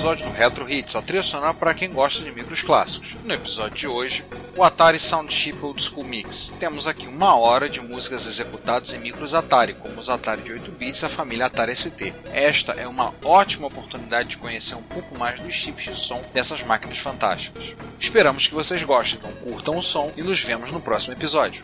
Episódio do Retro Hits, a trilha sonora para quem gosta de micros clássicos. No episódio de hoje, o Atari Sound Chip Old School Mix. Temos aqui uma hora de músicas executadas em micros Atari, como os Atari de 8 bits e a família Atari ST. Esta é uma ótima oportunidade de conhecer um pouco mais dos chips de som dessas máquinas fantásticas. Esperamos que vocês gostem, então curtam o som e nos vemos no próximo episódio.